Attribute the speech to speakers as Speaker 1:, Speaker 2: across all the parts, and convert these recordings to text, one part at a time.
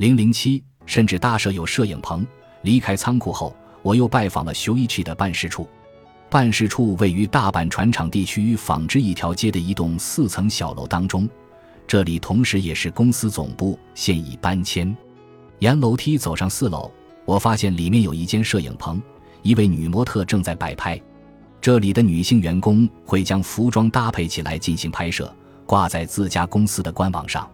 Speaker 1: 零零七甚至大设有摄影棚。离开仓库后，我又拜访了修一区的办事处。办事处位于大阪船厂地区纺织一条街的一栋四层小楼当中，这里同时也是公司总部，现已搬迁。沿楼梯走上四楼，我发现里面有一间摄影棚，一位女模特正在摆拍。这里的女性员工会将服装搭配起来进行拍摄，挂在自家公司的官网上。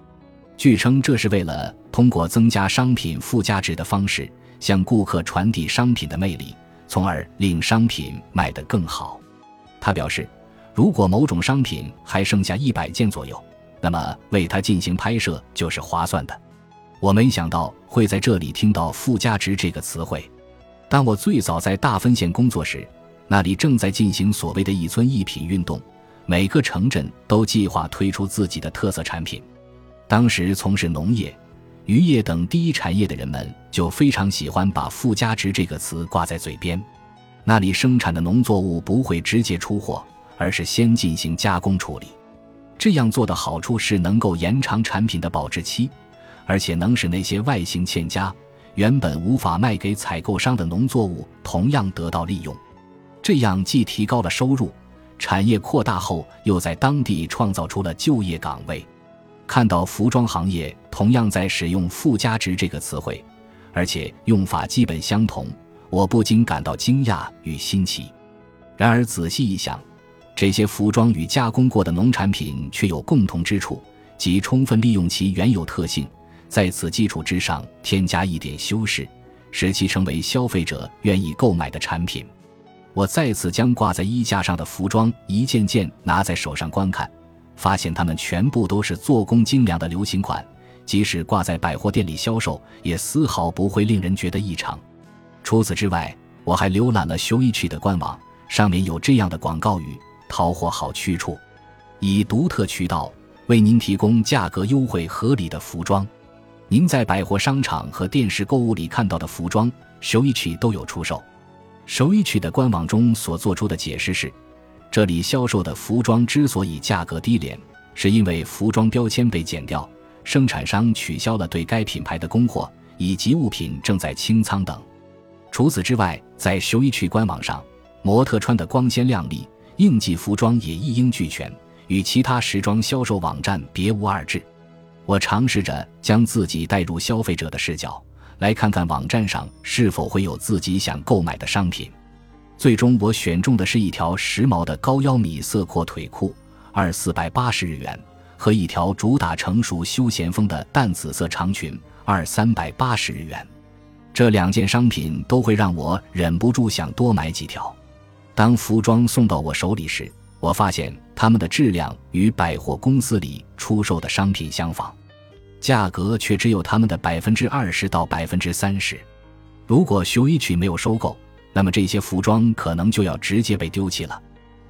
Speaker 1: 据称，这是为了通过增加商品附加值的方式，向顾客传递商品的魅力，从而令商品卖得更好。他表示，如果某种商品还剩下一百件左右，那么为它进行拍摄就是划算的。我没想到会在这里听到“附加值”这个词汇。当我最早在大分县工作时，那里正在进行所谓的一村一品运动，每个城镇都计划推出自己的特色产品。当时从事农业、渔业等第一产业的人们就非常喜欢把“附加值”这个词挂在嘴边。那里生产的农作物不会直接出货，而是先进行加工处理。这样做的好处是能够延长产品的保质期，而且能使那些外形欠佳、原本无法卖给采购商的农作物同样得到利用。这样既提高了收入，产业扩大后又在当地创造出了就业岗位。看到服装行业同样在使用“附加值”这个词汇，而且用法基本相同，我不禁感到惊讶与新奇。然而仔细一想，这些服装与加工过的农产品却有共同之处，即充分利用其原有特性，在此基础之上添加一点修饰，使其成为消费者愿意购买的产品。我再次将挂在衣架上的服装一件件拿在手上观看，发现它们全部都是做工精良的流行款，即使挂在百货店里销售，也丝毫不会令人觉得异常。除此之外，我还浏览了 Showichi 的官网，上面有这样的广告语：“淘货好去处，以独特渠道为您提供价格优惠合理的服装。您在百货商场和电视购物里看到的服装，，Showichi 都有出售。” Showichi 的官网中所做出的解释是，这里销售的服装之所以价格低廉，是因为服装标签被剪掉，生产商取消了对该品牌的供货，以及物品正在清仓等。除此之外，在首一曲官网上，模特穿的光鲜亮丽，应季服装也一应俱全，与其他时装销售网站别无二致。我尝试着将自己带入消费者的视角。来看看网站上是否会有自己想购买的商品。最终，我选中的是一条时髦的高腰米色阔腿裤，二四百八十日元，和一条主打成熟休闲风的淡紫色长裙，二三百八十日元。这两件商品都会让我忍不住想多买几条。当服装送到我手里时，我发现它们的质量与百货公司里出售的商品相仿。价格却只有他们的百分之二十到百分之三十。如果修一曲没有收购，那么这些服装可能就要直接被丢弃了。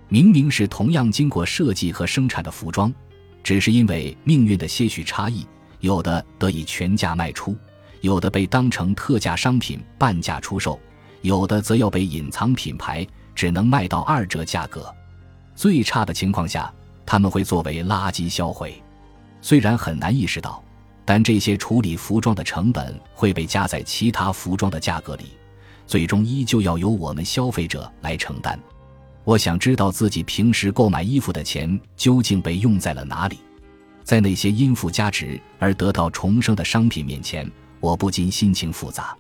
Speaker 1: 明明是同样经过设计和生产的服装，只是因为命运的些许差异，有的得以全价卖出，有的被当成特价商品半价出售，有的则要被隐藏品牌，只能卖到二折价格。最差的情况下，他们会作为垃圾销毁。虽然很难意识到。但这些处理服装的成本会被加在其他服装的价格里，最终依旧要由我们消费者来承担。我想知道自己平时购买衣服的钱究竟被用在了哪里，在那些因附加值而得到重生的商品面前，我不禁心情复杂。